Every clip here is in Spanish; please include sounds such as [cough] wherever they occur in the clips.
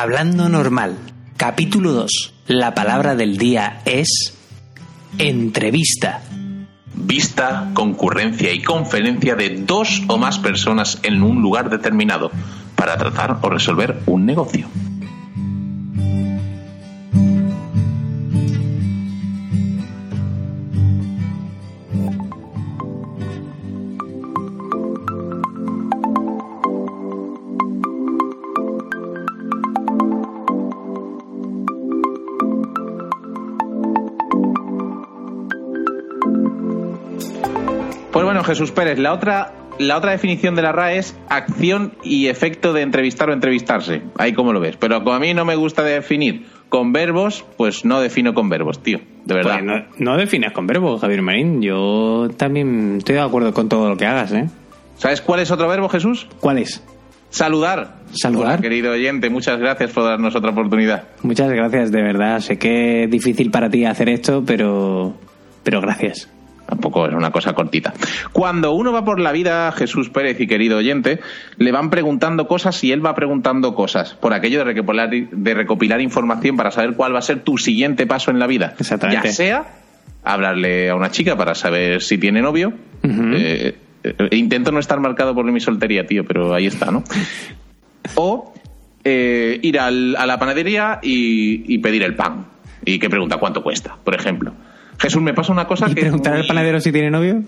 Hablando normal. Capítulo 2. La palabra del día es entrevista. Vista, concurrencia y conferencia de dos o más personas en un lugar determinado para tratar o resolver un negocio. Pues bueno, Jesús Pérez, la otra, la otra definición de la RAE es acción y efecto de entrevistar o entrevistarse. Ahí como lo ves. Pero como a mí no me gusta definir con verbos, pues no defino con verbos, tío. De verdad. Pues no, no defines con verbo, Javier Marín. Yo también estoy de acuerdo con todo lo que hagas, ¿eh? ¿Sabes cuál es otro verbo, Jesús? ¿Cuál es? Saludar. Saludar. Hola, querido oyente, muchas gracias por darnos otra oportunidad. Muchas gracias, de verdad. Sé que es difícil para ti hacer esto, pero, pero gracias. Tampoco es una cosa cortita. Cuando uno va por la vida, Jesús Pérez y querido oyente, le van preguntando cosas y él va preguntando cosas. Por aquello de recopilar, de recopilar información para saber cuál va a ser tu siguiente paso en la vida. Exactamente. Ya sea hablarle a una chica para saber si tiene novio. Eh, eh, intento no estar marcado por mi soltería, tío, pero ahí está, ¿no? O eh, ir al- a la panadería y, y pedir el pan. Y que pregunta cuánto cuesta, por ejemplo. Jesús, me pasa una cosa ¿Y que. preguntar al muy- panadero si tiene novio?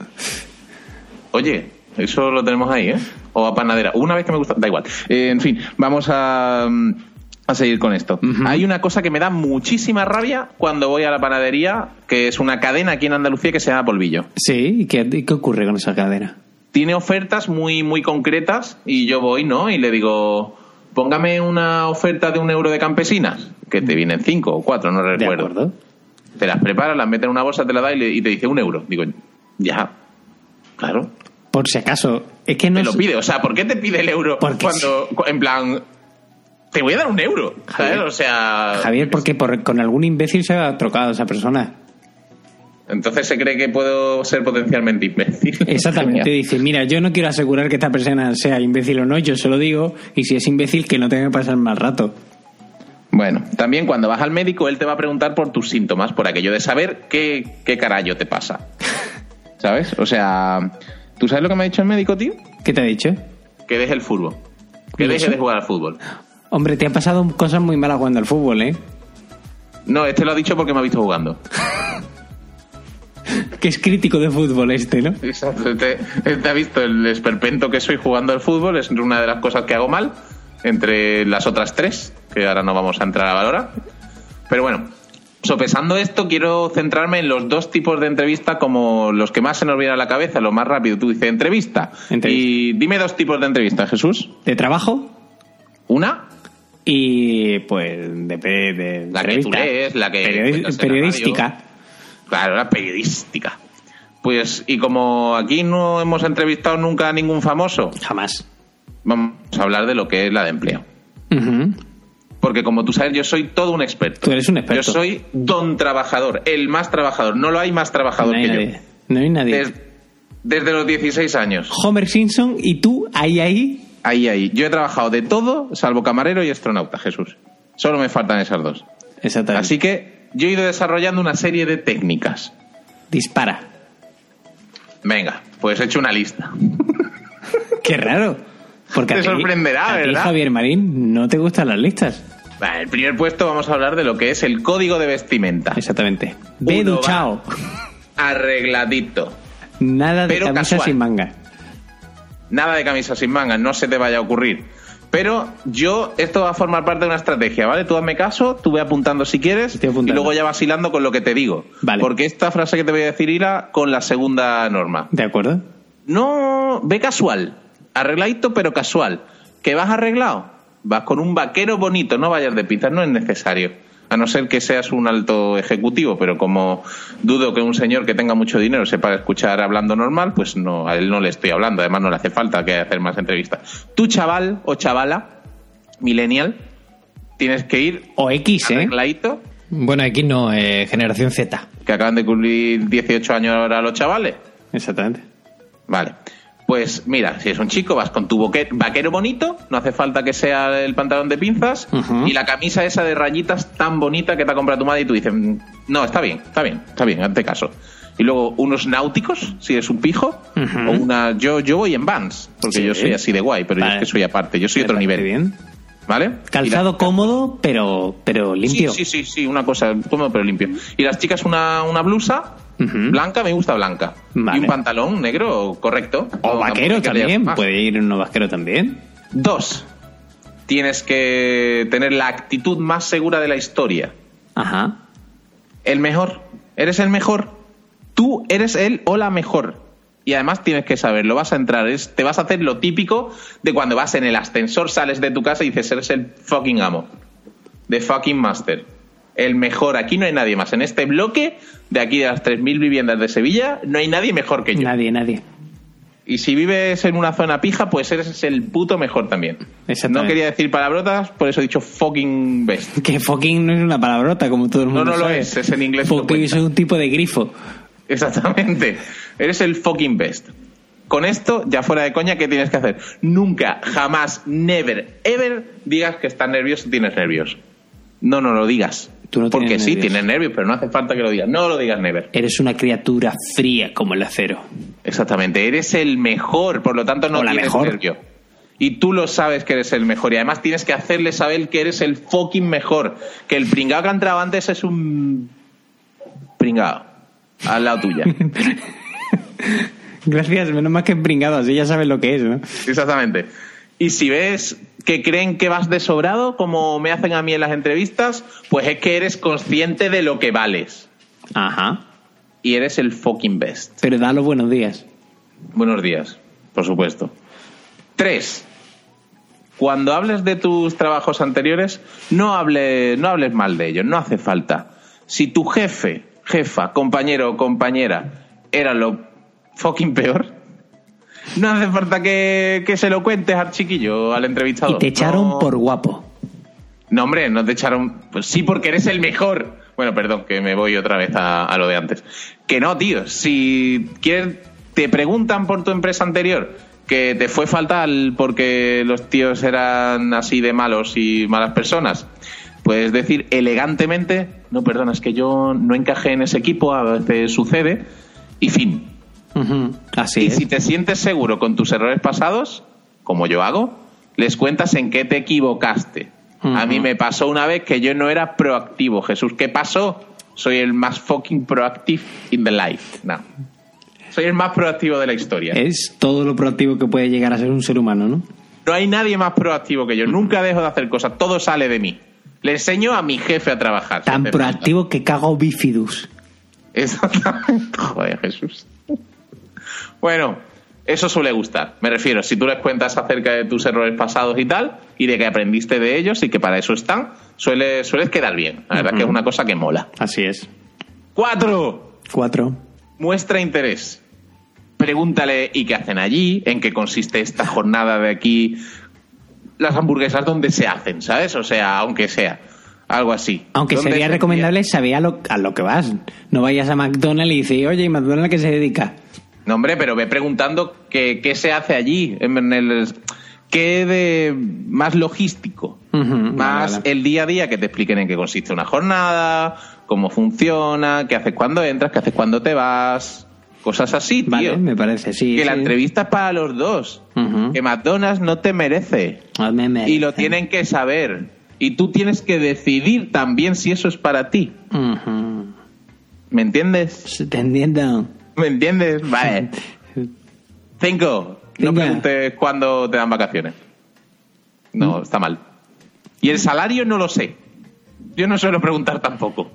Oye, eso lo tenemos ahí, ¿eh? O a panadera. Una vez que me gusta. Da igual. Eh, en fin, vamos a. mm, A seguir con esto. Hay una cosa que me da muchísima rabia cuando voy a la panadería, que es una cadena aquí en Andalucía que se llama Polvillo. Sí, ¿y qué, qué ocurre con esa cadena? Tiene ofertas muy, muy concretas y yo voy, ¿no? Y le digo, póngame una oferta de un euro de campesinas, que te vienen cinco o cuatro, no ¿De recuerdo. acuerdo? Te las preparas, las metes en una bolsa, te la da y, le- y te dice un euro. Digo, ya, claro. Por si acaso, es que no te lo pide. O sea, ¿por qué te pide el euro Porque cuando, cu- en plan, te voy a dar un euro? ¿sabes? Javier. O sea, Javier, porque por, con algún imbécil se ha trocado esa persona. entonces se cree que puedo ser potencialmente imbécil. [laughs] Exactamente, dice, mira, yo no quiero asegurar que esta persona sea imbécil o no, yo se lo digo, y si es imbécil, que no tenga que pasar más rato. Bueno, también cuando vas al médico, él te va a preguntar por tus síntomas, por aquello de saber qué, qué carajo te pasa. [laughs] ¿Sabes? O sea, ¿tú sabes lo que me ha dicho el médico, tío? ¿Qué te ha dicho? Que deje el fútbol. Que ¿Y deje eso? de jugar al fútbol. Hombre, te han pasado cosas muy malas jugando al fútbol, ¿eh? No, este lo ha dicho porque me ha visto jugando. [laughs] Que es crítico de fútbol este, ¿no? Exacto. Te, te ha visto el esperpento que soy jugando al fútbol, es una de las cosas que hago mal, entre las otras tres, que ahora no vamos a entrar a valorar. Pero bueno, sopesando esto, quiero centrarme en los dos tipos de entrevista como los que más se nos vienen a la cabeza, lo más rápido. Tú dices entrevista. Entrevista. Y dime dos tipos de entrevista, Jesús. De trabajo Una, y, pues, de, de, de La que tú lees, la que Periodi- la periodística. claro, la periodística. Pues, y como aquí no hemos entrevistado nunca a ningún famoso, Jamás. Vamos a hablar de lo que es la de empleo. Porque como tú sabes, yo soy todo un experto. Tú eres un experto. Yo soy don trabajador, el más trabajador. No lo hay más No trabajador hay que nadie. yo. No hay nadie. Des- desde los 16 años. Homer Simpson y tú, ahí, ahí. Ahí, ahí. Yo he trabajado de todo, salvo camarero y astronauta, Jesús. Solo me faltan esas dos. Exactamente. Así que yo he ido desarrollando una serie de técnicas. Dispara. Venga, pues he hecho una lista. [laughs] Qué raro. Porque [laughs] Te a ti- sorprenderá, a ti, ¿verdad? Javier Marín, no te gustan las listas. Vale, el primer puesto vamos a hablar de lo que es el código de vestimenta. Exactamente. Ve duchao. [laughs] Arregladito. Nada de camisa casual. sin manga. Nada de camisa sin mangas, no se te vaya a ocurrir. Pero yo, esto va a formar parte de una estrategia, ¿vale? Tú hazme caso, tú ve apuntando si quieres y luego ya vas hilando con lo que te digo. Vale. Porque esta frase que te voy a decir hila con la segunda norma. ¿De acuerdo? No, ve casual. Arregladito, pero casual. ¿Que vas arreglado? Vas con un vaquero bonito, no vayas de pinzas, no es necesario. A no ser que seas un alto ejecutivo, pero como dudo que un señor que tenga mucho dinero sepa escuchar hablando normal, pues no, a él no le estoy hablando. Además, no le hace falta que hacer más entrevistas. Tú, chaval o chavala, millennial, tienes que ir O X, ¿eh? arregladito, Bueno, aquí no, eh, generación Z. que acaban de cumplir 18 años ahora los chavales. Exactamente. Vale. Pues mira, si es un chico, vas con tu vaquero bonito, no hace falta que sea el pantalón de pinzas, y la camisa esa de rayitas tan bonita que te ha comprado tu madre y tú dices, "Mm, no, está bien, está bien, está bien, hazte caso. Y luego unos náuticos, si eres un pijo, o una... Yo, yo voy en Vans, porque Sí. yo soy así de guay, pero yo es que soy aparte, yo soy Me otro nivel, bien. ¿Vale? Calzado la- cómodo, pero, pero limpio. Sí, sí, sí, sí, una cosa cómodo pero limpio. Y las chicas una, una blusa blanca, me gusta blanca. Vale. Y un pantalón negro correcto. O vaquero también. más. Puede ir uno vaquero también. Dos, tienes que tener la actitud más segura de la historia. Ajá. El mejor. Eres el mejor. Tú eres el o la mejor. Y además tienes que saberlo. Vas a entrar, es- te vas a hacer lo típico de cuando vas en el ascensor, sales de tu casa y dices, eres el fucking amo. The fucking master. El mejor. Aquí no hay nadie más. En este bloque, de aquí de las 3.000 viviendas de Sevilla, no hay nadie mejor que yo. Nadie, nadie. Y si vives en una zona pija, pues eres el puto mejor también. No quería decir palabrotas, por eso he dicho fucking best. [laughs] Que fucking no es una palabrota, como todo el No, mundo no lo sabe. es, es en inglés. lo Fucking es un tipo de grifo. Exactamente. Eres el fucking best. Con esto, ya fuera de coña, ¿qué tienes que hacer? Nunca, jamás, never, ever digas que estás nervioso o tienes nervios. No, no lo digas. Tú no Porque tienes sí, nervios. tienes nervios, pero no hace falta que lo digas. No lo digas never. Eres una criatura fría como el acero. Exactamente. Eres el mejor, por lo tanto no O la tienes mejor. nervio. Y tú lo sabes que eres el mejor. Y además tienes que hacerle saber que eres el fucking mejor. Que el pringado que ha entrado antes es un pringado. Al lado tuya. [laughs] Gracias, menos mal que así ya sabes lo que es, ¿no? Exactamente. Y si ves que creen que vas de sobrado, como me hacen a mí en las entrevistas, pues es que eres consciente de lo que vales. Ajá. Y eres el fucking best. Pero da los buenos días. Buenos días, por supuesto. Tres. Cuando hables de tus trabajos anteriores, no, hable, no hables mal de ellos, no hace falta. Si tu jefe, jefa, compañero o compañera era lo fucking peor, no hace falta que, que se lo cuentes al chiquillo, al entrevistador. Y te echaron No- por guapo. No, hombre, no te echaron. Pues sí, porque eres el mejor. Bueno, perdón, que me voy otra vez a, a lo de antes. Que no, tío. Si quieres, te preguntan por tu empresa anterior que te fue fatal porque los tíos eran así de malos y malas personas. Puedes decir elegantemente, no, perdona, es que yo no encajé en ese equipo, a veces sucede, y fin. Así y es. si te sientes seguro con tus errores pasados, como yo hago, les cuentas en qué te equivocaste. A mí me pasó una vez que yo no era proactivo. Jesús, ¿qué pasó? Soy el más fucking proactive in the life. No. Soy el más proactivo de la historia. Es todo lo proactivo que puede llegar a ser un ser humano, ¿no? No hay nadie más proactivo que yo. Nunca dejo de hacer cosas. Todo sale de mí. Le enseño a mi jefe a trabajar. Tan falta. proactivo que cago bifidus. Exactamente. [laughs] Joder, Jesús. Bueno, eso suele gustar. Me refiero, si tú les cuentas acerca de tus errores pasados y tal, y de que aprendiste de ellos y que para eso están, suele, sueles quedar bien. La verdad que es una cosa que mola. Así es. Cuatro. Cuatro. Muestra interés. Pregúntale ¿y qué hacen allí? ¿En qué consiste esta jornada de aquí? Las hamburguesas, ¿dónde se hacen? ¿Sabes? O sea, aunque sea. Algo así. Aunque ¿Dónde sería se recomendable saber a lo, a lo que vas. No vayas a McDonald's y dices, oye, ¿y McDonald's a qué se dedica? No, hombre, pero ve preguntando qué, qué se hace allí, en el, qué de más logístico, más vale, vale. el día a día que te expliquen en qué consiste una jornada, cómo funciona, qué haces cuando entras, qué haces cuando te vas, cosas así, tío. Vale, me parece, sí. que la entrevista es para los dos, que McDonald's no te merece me merece. y lo tienen que saber y tú tienes que decidir también si eso es para ti. ¿me entiendes? Te entiendo. ¿Me entiendes? [laughs] Vale. Cinco. No preguntes cuándo te dan vacaciones. No, está mal. Y el salario no lo sé. Yo no suelo preguntar tampoco.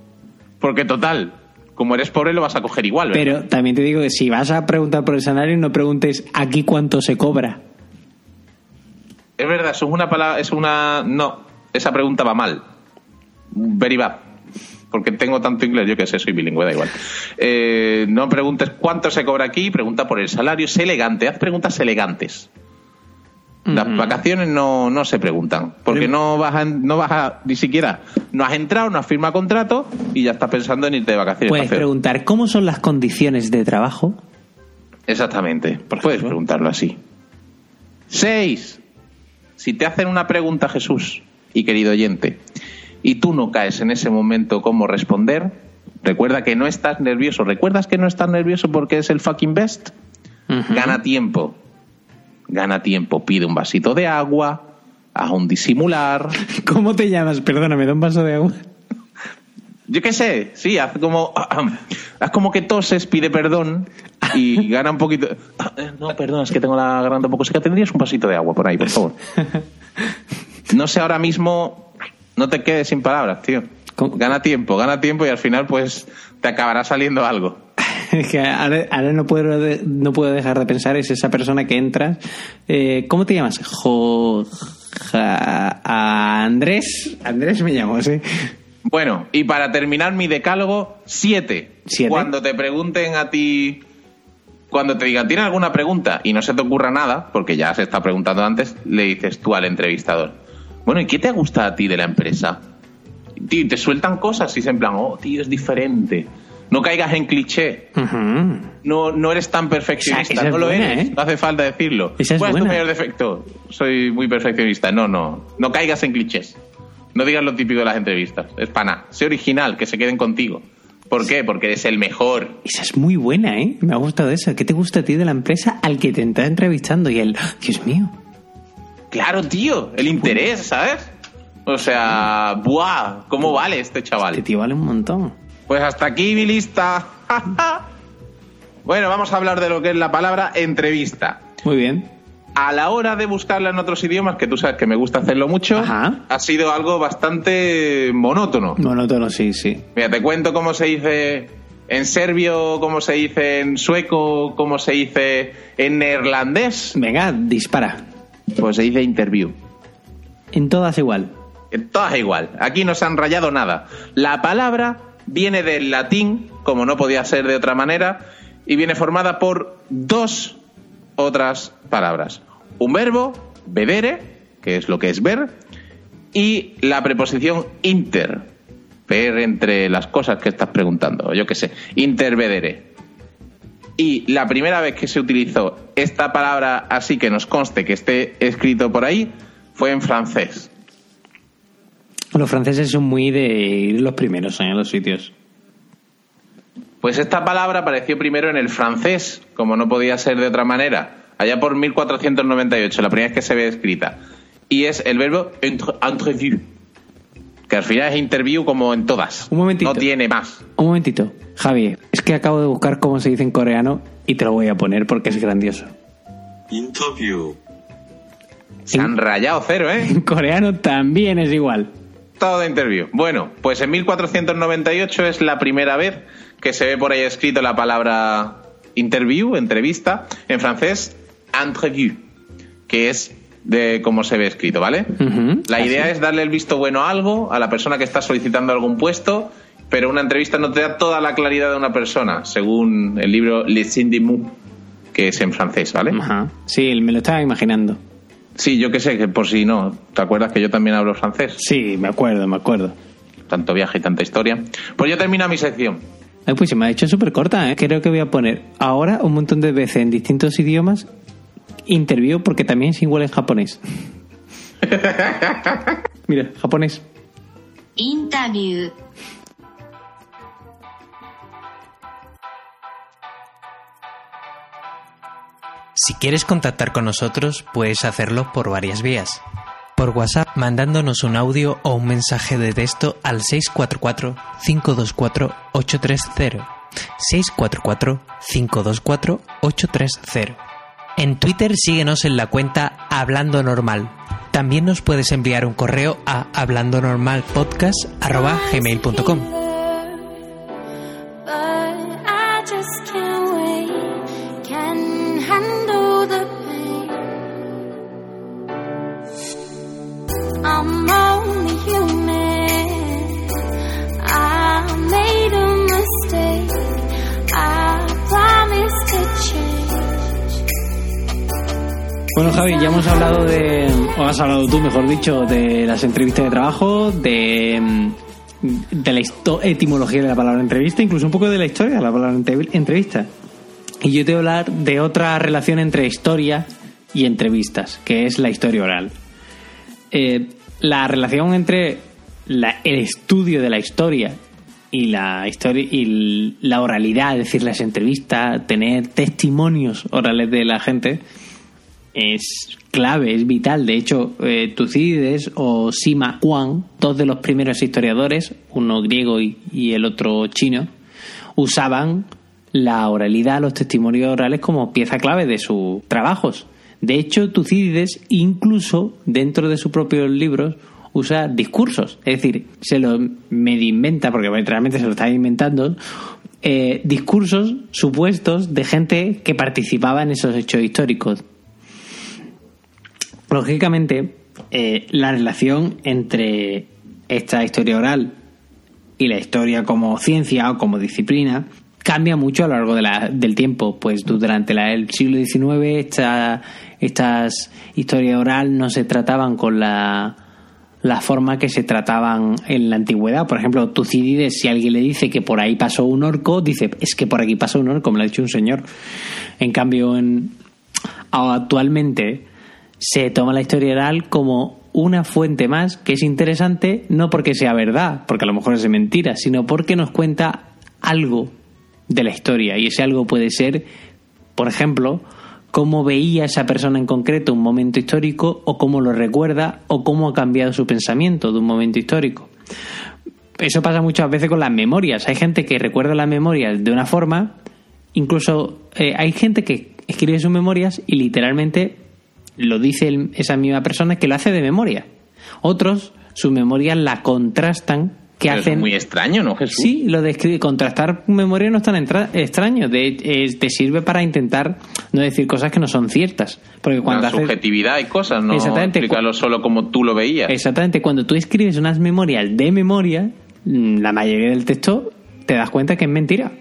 Porque total, como eres pobre lo vas a coger igual. ¿verdad? Pero también te digo que si vas a preguntar por el salario, no preguntes aquí cuánto se cobra. Es verdad, eso es una palabra, es una... No, esa pregunta va mal. Very bad. Porque tengo tanto inglés, yo que sé, soy bilingüe, da igual. Eh, no preguntes cuánto se cobra aquí, pregunta por el salario, sé elegante, haz preguntas elegantes. Las vacaciones no, no se preguntan, porque no vas, a, no vas a, ni siquiera, no has entrado, no has firmado contrato y ya estás pensando en irte de vacaciones. Puedes preguntar cómo son las condiciones de trabajo. Exactamente. Puedes preguntarlo así. Seis. Si te hacen una pregunta, Jesús y querido oyente, y tú no caes en ese momento cómo responder, recuerda que no estás nervioso. ¿Recuerdas que no estás nervioso porque es el fucking best? Gana tiempo. Gana tiempo. Pide un vasito de agua, haz un disimular. [laughs] ¿Cómo te llamas? Perdóname, da un vaso de agua. [laughs] Yo qué sé, sí, haz como, [clears throat] haz como que toses, pide perdón y [laughs] gana un poquito. No, perdón, es que tengo la garganta un poco seca. ¿Tendrías un vasito de agua por ahí, por favor? No sé, ahora mismo no te quedes sin palabras, tío. ¿Cómo? Gana tiempo, gana tiempo y al final pues te acabará saliendo algo. [laughs] Es que ahora, ahora no, puedo, no puedo dejar de pensar, es esa persona que entras. Eh, ¿Cómo te llamas? Jo, ja- Andrés. Andrés me llamo, sí. Bueno, y para terminar mi decálogo, siete. ¿Siete? Cuando te pregunten a ti, cuando te digan, ¿tienes alguna pregunta? Y no se te ocurra nada, porque ya se está preguntando antes, le dices tú al entrevistador, bueno, ¿y qué te gusta a ti de la empresa? Tío, te sueltan cosas y es en plan, oh, tío, es diferente. No caigas en cliché. No, no eres tan perfeccionista. Esa- esa es no lo buena, eres. ¿eh? No hace falta decirlo. Esa es ¿Cuál es tu buena. mayor defecto? Soy muy perfeccionista. No, no. No caigas en clichés. No digas lo típico de las entrevistas. Es pana. Sé original, que se queden contigo. ¿Por qué? Porque eres el mejor. Esa es muy buena, ¿eh? Me ha gustado esa. ¿Qué te gusta a ti de la empresa al que te está entrevistando? Y él, Dios mío. Claro, tío. El interés, ¿sabes? O sea, ¡buah! ¿Cómo vale este chaval? Este tío vale un montón. Pues hasta aquí mi lista. [laughs] bueno, vamos a hablar de lo que es la palabra entrevista. Muy bien. a la hora de buscarla en otros idiomas, que tú sabes que me gusta hacerlo mucho, Ajá. ha sido algo bastante monótono. Monótono, sí, sí. Mira, te cuento cómo se dice en serbio, cómo se dice en sueco, cómo se dice en neerlandés. Venga, dispara. Pues se dice interview. En todas igual. En Todas igual. Aquí no se han rayado nada. La palabra viene del latín, como no podía ser de otra manera, y viene formada por dos otras palabras. Un verbo, vedere, que es lo que es ver, y la preposición inter, ver entre las cosas que estás preguntando, yo qué sé, intervedere. Y la primera vez que se utilizó esta palabra así que nos conste que esté escrito por ahí fue en francés. Los franceses son muy de ir los primeros en los sitios. Pues esta palabra apareció primero en el francés, como no podía ser de otra manera, allá por 1498, la primera vez que se ve escrita. Y es el verbo entre- entrevue, al final es interview como en todas. Un momentito. No tiene más. Un momentito. Javi, es que acabo de buscar cómo se dice en coreano y te lo voy a poner porque es grandioso. Interview. Se han rayado cero, ¿eh? En coreano también es igual. Todo de interview. Bueno, pues en 1498 es la primera vez que se ve por ahí escrito la palabra interview, entrevista, en francés, entrevue, que es de cómo se ve escrito, ¿vale? La así. idea es darle el visto bueno a algo, a la persona que está solicitando algún puesto, pero una entrevista no te da toda la claridad de una persona, según el libro Les Mot, que es en francés, ¿vale? Ajá. Sí, me lo estaba imaginando. Sí, yo que sé, que por si no, ¿te acuerdas que yo también hablo francés? Sí, me acuerdo, me acuerdo. Tanto viaje y tanta historia. Pues yo termino mi sección. Ay, pues se me ha hecho súper corta, ¿eh? Creo que voy a poner ahora un montón de veces en distintos idiomas interview porque también es igual en japonés. [laughs] Mira, japonés. Interview. Si quieres contactar con nosotros, puedes hacerlo por varias vías. Por WhatsApp mandándonos un audio o un mensaje de texto al 644-524-830. 644-524-830. En Twitter síguenos en la cuenta Hablando Normal. También nos puedes enviar un correo a hablandonormalpodcast.gmail.com Bueno, Javi, ya hemos hablado de, o has hablado tú, mejor dicho, de las entrevistas de trabajo, de, mm, de la etimología de la palabra entrevista, incluso un poco de la historia de la palabra entre- entrevista. Y yo te voy a hablar de otra relación entre historia y entrevistas, que es la historia oral. Eh, la relación entre la- el estudio de la historia y la historia y la oralidad, es decir, las entrevistas, tener testimonios orales de la gente, es clave, es vital. De hecho, eh, Tucídides o Sima Qian, dos de los primeros historiadores, uno griego y, y el otro chino, usaban la oralidad, los testimonios orales como pieza clave de sus trabajos. De hecho, Tucídides, incluso dentro de sus propios libros, usa discursos. Es decir, se lo medio inventa, porque realmente se lo está inventando, eh, discursos supuestos de gente que participaba en esos hechos históricos. Lógicamente, eh, la relación entre esta historia oral y la historia como ciencia o como disciplina cambia mucho a lo largo de la- del tiempo. Pues du- durante el siglo XIX esta- estas historias oral no se trataban con la, la forma que se trataban en la antigüedad. Por ejemplo, Tucídides, si alguien le dice que por ahí pasó un orco, dice, es que por aquí pasó un orco, me lo ha dicho un señor. En cambio, en, actualmente se toma la historia oral como una fuente más que es interesante no porque sea verdad, porque a lo mejor es mentira, sino porque nos cuenta algo de la historia y ese algo puede ser, por ejemplo, cómo veía esa persona en concreto un momento histórico o cómo lo recuerda o cómo ha cambiado su pensamiento de un momento histórico. Eso pasa muchas veces con las memorias. Hay gente que recuerda las memorias de una forma, incluso eh, hay gente que escribe sus memorias y literalmente lo dice el- esa misma persona que lo hace de memoria. Otros, sus memorias la contrastan, que Pero hacen... Es muy extraño, ¿no, Jesús? Sí, lo de contrastar memoria no es tan entra- extraño. De, te sirve para intentar no decir cosas que no son ciertas. Porque cuando la haces- subjetividad y cosas, no Exactamente. explicarlo solo como tú lo veías. Exactamente, cuando tú escribes unas memorias de memoria, mm, la mayoría del texto te das cuenta que es mentira.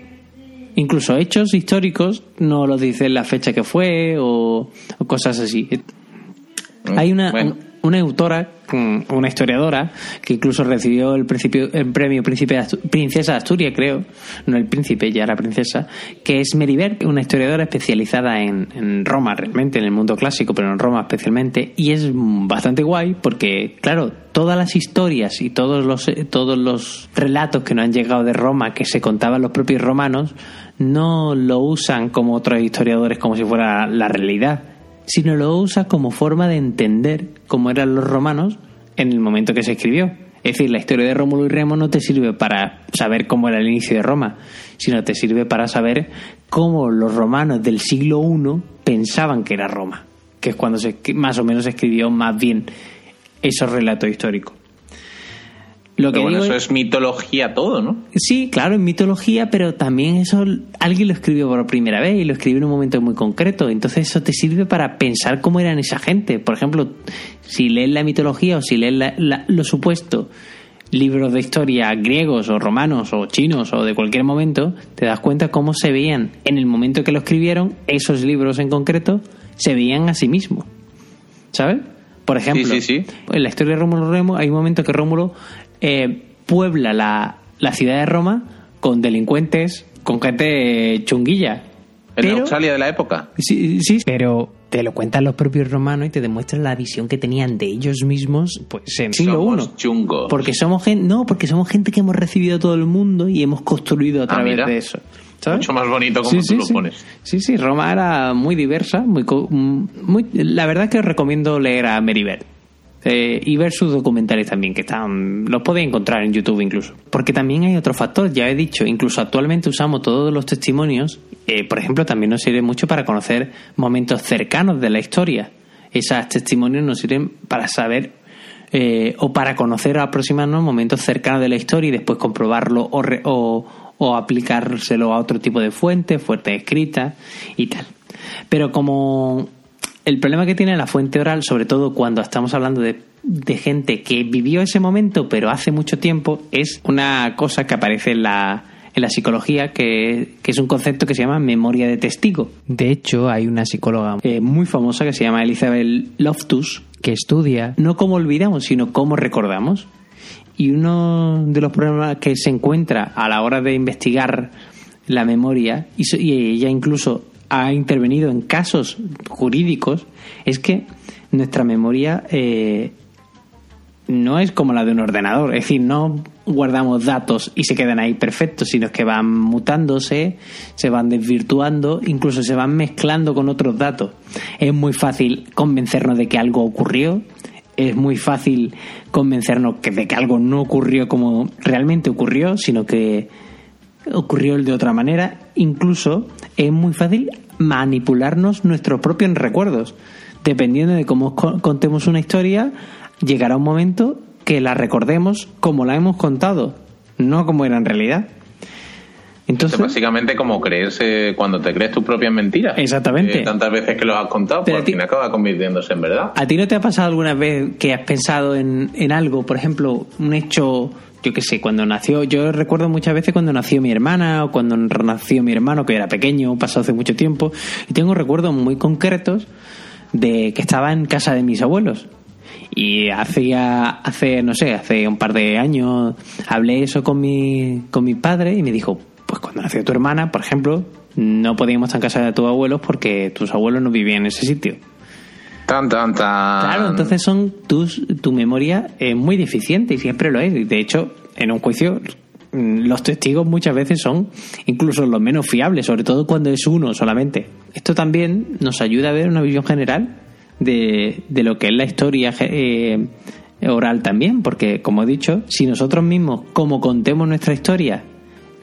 Incluso hechos históricos no los dice la fecha que fue o, o cosas así. Hay una, Bueno. una autora, mm, una historiadora, que incluso recibió el, principio, el premio Príncipe Princesa de Asturias, creo, no el príncipe, ya era princesa, que es Meribert, una historiadora especializada en, en Roma, realmente, en el mundo clásico, pero en Roma especialmente, y es mm, bastante guay porque, claro, todas las historias y todos los, todos los relatos que nos han llegado de Roma, que se contaban los propios romanos, no lo usan como otros historiadores como si fuera la realidad sino lo usa como forma de entender cómo eran los romanos en el momento que se escribió. Es decir, la historia de Rómulo y Remo no te sirve para saber cómo era el inicio de Roma, sino te sirve para saber cómo los romanos del siglo I pensaban que era Roma, que es cuando se, más o menos se escribió más bien esos relatos históricos. Lo que bueno, digo eso es- es mitología todo, ¿no? Sí, claro, en mitología, pero también eso alguien lo escribió por primera vez y lo escribió en un momento muy concreto. Entonces eso te sirve para pensar cómo eran esa gente. Por ejemplo, si lees la mitología o si lees la- la- lo supuesto libros de historia griegos o romanos o chinos o de cualquier momento, te das cuenta cómo se veían en el momento que lo escribieron, esos libros en concreto, se veían a sí mismos. ¿Sabes? Por ejemplo, Sí, sí, sí. en la historia de Rómulo Remo hay un momento que Rómulo eh, puebla la, la ciudad de Roma con delincuentes, con gente eh, chunguilla. El Pero- Australia de la época. Sí, sí, pero te lo cuentan los propios romanos y te demuestran la visión que tenían de ellos mismos pues en siglo Somos I. chungos. Porque somos gente, no, porque somos gente que hemos recibido a todo el mundo y hemos construido a Ah, través de eso. ¿sabes? Mucho más bonito como tú lo pones. Sí, sí, Roma era muy diversa, muy, muy la verdad que os recomiendo leer a Meribert. Eh, y ver sus documentales también, que están los podéis encontrar en YouTube incluso. Porque también hay otro factor, ya he dicho, incluso actualmente usamos todos los testimonios, eh, por ejemplo, también nos sirve mucho para conocer momentos cercanos de la historia. Esos testimonios nos sirven para saber eh, o para conocer aproximarnos momentos cercanos de la historia y después comprobarlo o, re- o, o aplicárselo a otro tipo de fuentes, fuentes escritas y tal. Pero como el problema que tiene la fuente oral, sobre todo cuando estamos hablando de, gente que vivió ese momento pero hace mucho tiempo, es una cosa que aparece en la, en la psicología que, que es un concepto que se llama memoria de testigo. De hecho, hay una psicóloga eh, muy famosa que se llama Elizabeth Loftus que estudia no cómo olvidamos, sino cómo recordamos. Y uno de los problemas que se encuentra a la hora de investigar la memoria, y ella incluso ha intervenido en casos jurídicos es que nuestra memoria eh, no es como la de un ordenador. Es decir, no guardamos datos y se quedan ahí perfectos, sino que van mutándose, se van desvirtuando, incluso se van mezclando con otros datos. Es muy fácil convencernos de que algo ocurrió, es muy fácil convencernos que de que algo no ocurrió como realmente ocurrió, sino que ocurrió de otra manera. Incluso es muy fácil manipularnos nuestros propios recuerdos. Dependiendo de cómo co- contemos una historia, llegará un momento que la recordemos como la hemos contado, no como era en realidad. Entonces, es básicamente como creerse cuando te crees tus propias mentiras. Exactamente. Eh, tantas veces que los has contado, pues a al ti- fin acaba convirtiéndose en verdad. ¿A ti no te ha pasado alguna vez que has pensado en, en algo? Por ejemplo, un hecho, yo qué sé, cuando nació, yo recuerdo muchas veces cuando nació mi hermana o cuando nació mi hermano, que era pequeño, pasó hace mucho tiempo, y tengo recuerdos muy concretos de que estaba en casa de mis abuelos. Y hacía, hace, no sé, hace un par de años hablé eso con mi, con mi padre y me dijo, pues cuando nació tu hermana, por ejemplo, no podíamos estar en casa de tus abuelos porque tus abuelos no vivían en ese sitio. Tan, tan, tan. Claro, entonces son tus, tu memoria es muy deficiente y siempre lo es. De hecho, en un juicio, mm, los testigos muchas veces son incluso los menos fiables, sobre todo cuando es uno solamente. Esto también nos ayuda a ver una visión general de, de lo que es la historia eh, oral también, porque como he dicho, si nosotros mismos, como contemos nuestra historia,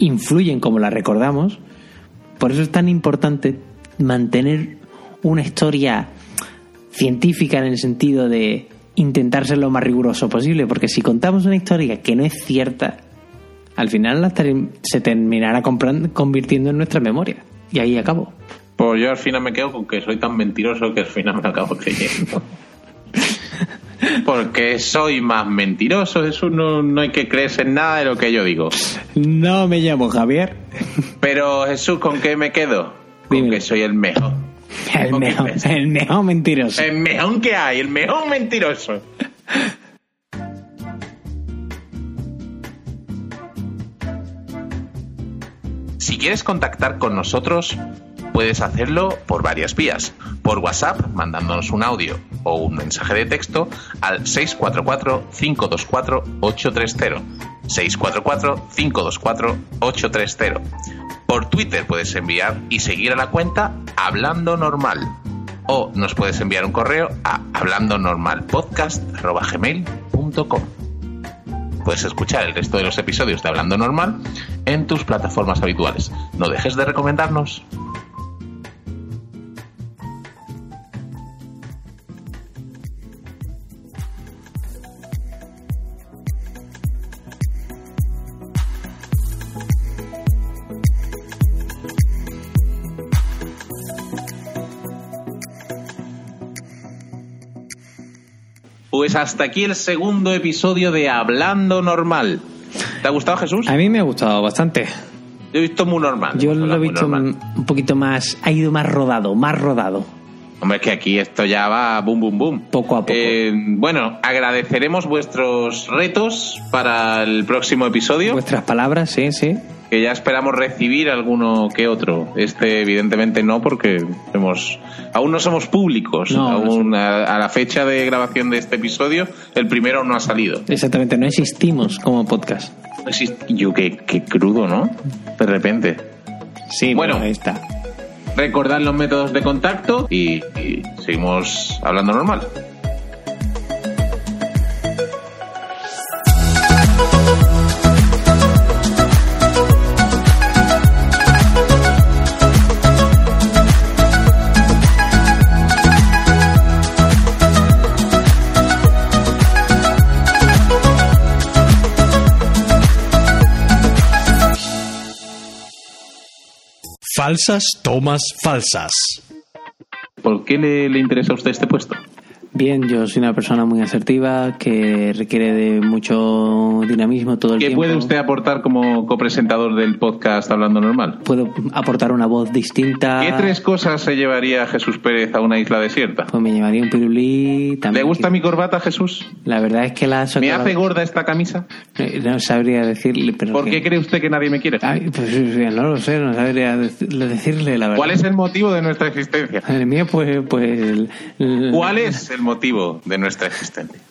influyen como la recordamos, por eso es tan importante mantener una historia científica en el sentido de intentar ser lo más riguroso posible, porque si contamos una historia que no es cierta, al final la se terminará convirtiendo en nuestra memoria. Y ahí acabo. Pues yo al final me quedo con que soy tan mentiroso que al final me acabo creyendo. [laughs] Porque soy más mentiroso, eso no, no hay que creerse en nada de lo que yo digo. No me llamo Javier. Pero Jesús, ¿con qué me quedo? Con que soy el mejor. El mejor, el mejor mentiroso. El mejor que hay, el mejor mentiroso. Si quieres contactar con nosotros, puedes hacerlo por varias vías. Por WhatsApp, mandándonos un audio o un mensaje de texto al 644-524-830. 644-524-830. Por Twitter puedes enviar y seguir a la cuenta Hablando Normal. O nos puedes enviar un correo a hablandonormalpodcast.gmail.com Puedes escuchar el resto de los episodios de Hablando Normal en tus plataformas habituales. No dejes de recomendarnos. Pues hasta aquí el segundo episodio de Hablando Normal. ¿Te ha gustado Jesús? A mí me ha gustado bastante. Yo he visto muy normal. Yo lo he visto normal. un poquito más, ha ido más rodado, más rodado. Hombre, es que aquí esto ya va boom, boom, boom. Poco a poco. Eh, bueno, agradeceremos vuestros retos para el próximo episodio, Vuestras palabras, sí, sí. Que ya esperamos recibir alguno que otro. Este, evidentemente, no, porque hemos, aún no somos públicos. No, no aún a, a la fecha de grabación de este episodio, el primero no ha salido. Exactamente, no existimos como podcast. No Yo, qué, qué crudo, ¿no? De repente. Sí, Bueno. bueno, ahí está. Recordad los métodos de contacto y, y seguimos hablando normal. Falsas tomas falsas. ¿Por qué le, le interesa a usted este puesto? Bien, yo soy una persona muy asertiva que requiere de mucho dinamismo todo el ¿Qué tiempo. puede usted aportar como copresentador del podcast Hablando Normal? Puedo aportar una voz distinta. ¿Qué tres cosas se llevaría Jesús Pérez a una isla desierta? Pues me llevaría un pirulí. También ¿Le gusta que- mi corbata, Jesús? La verdad es que la ¿Me hace gorda esta camisa? Eh, No sabría decirle, pero. ¿Por que- qué cree usted que nadie me quiere? Ay, pues no lo sé, no sabría decirle, la verdad. ¿Cuál es el motivo de nuestra existencia? El mío, pues. pues el- ¿Cuál es el motivo de nuestra existencia?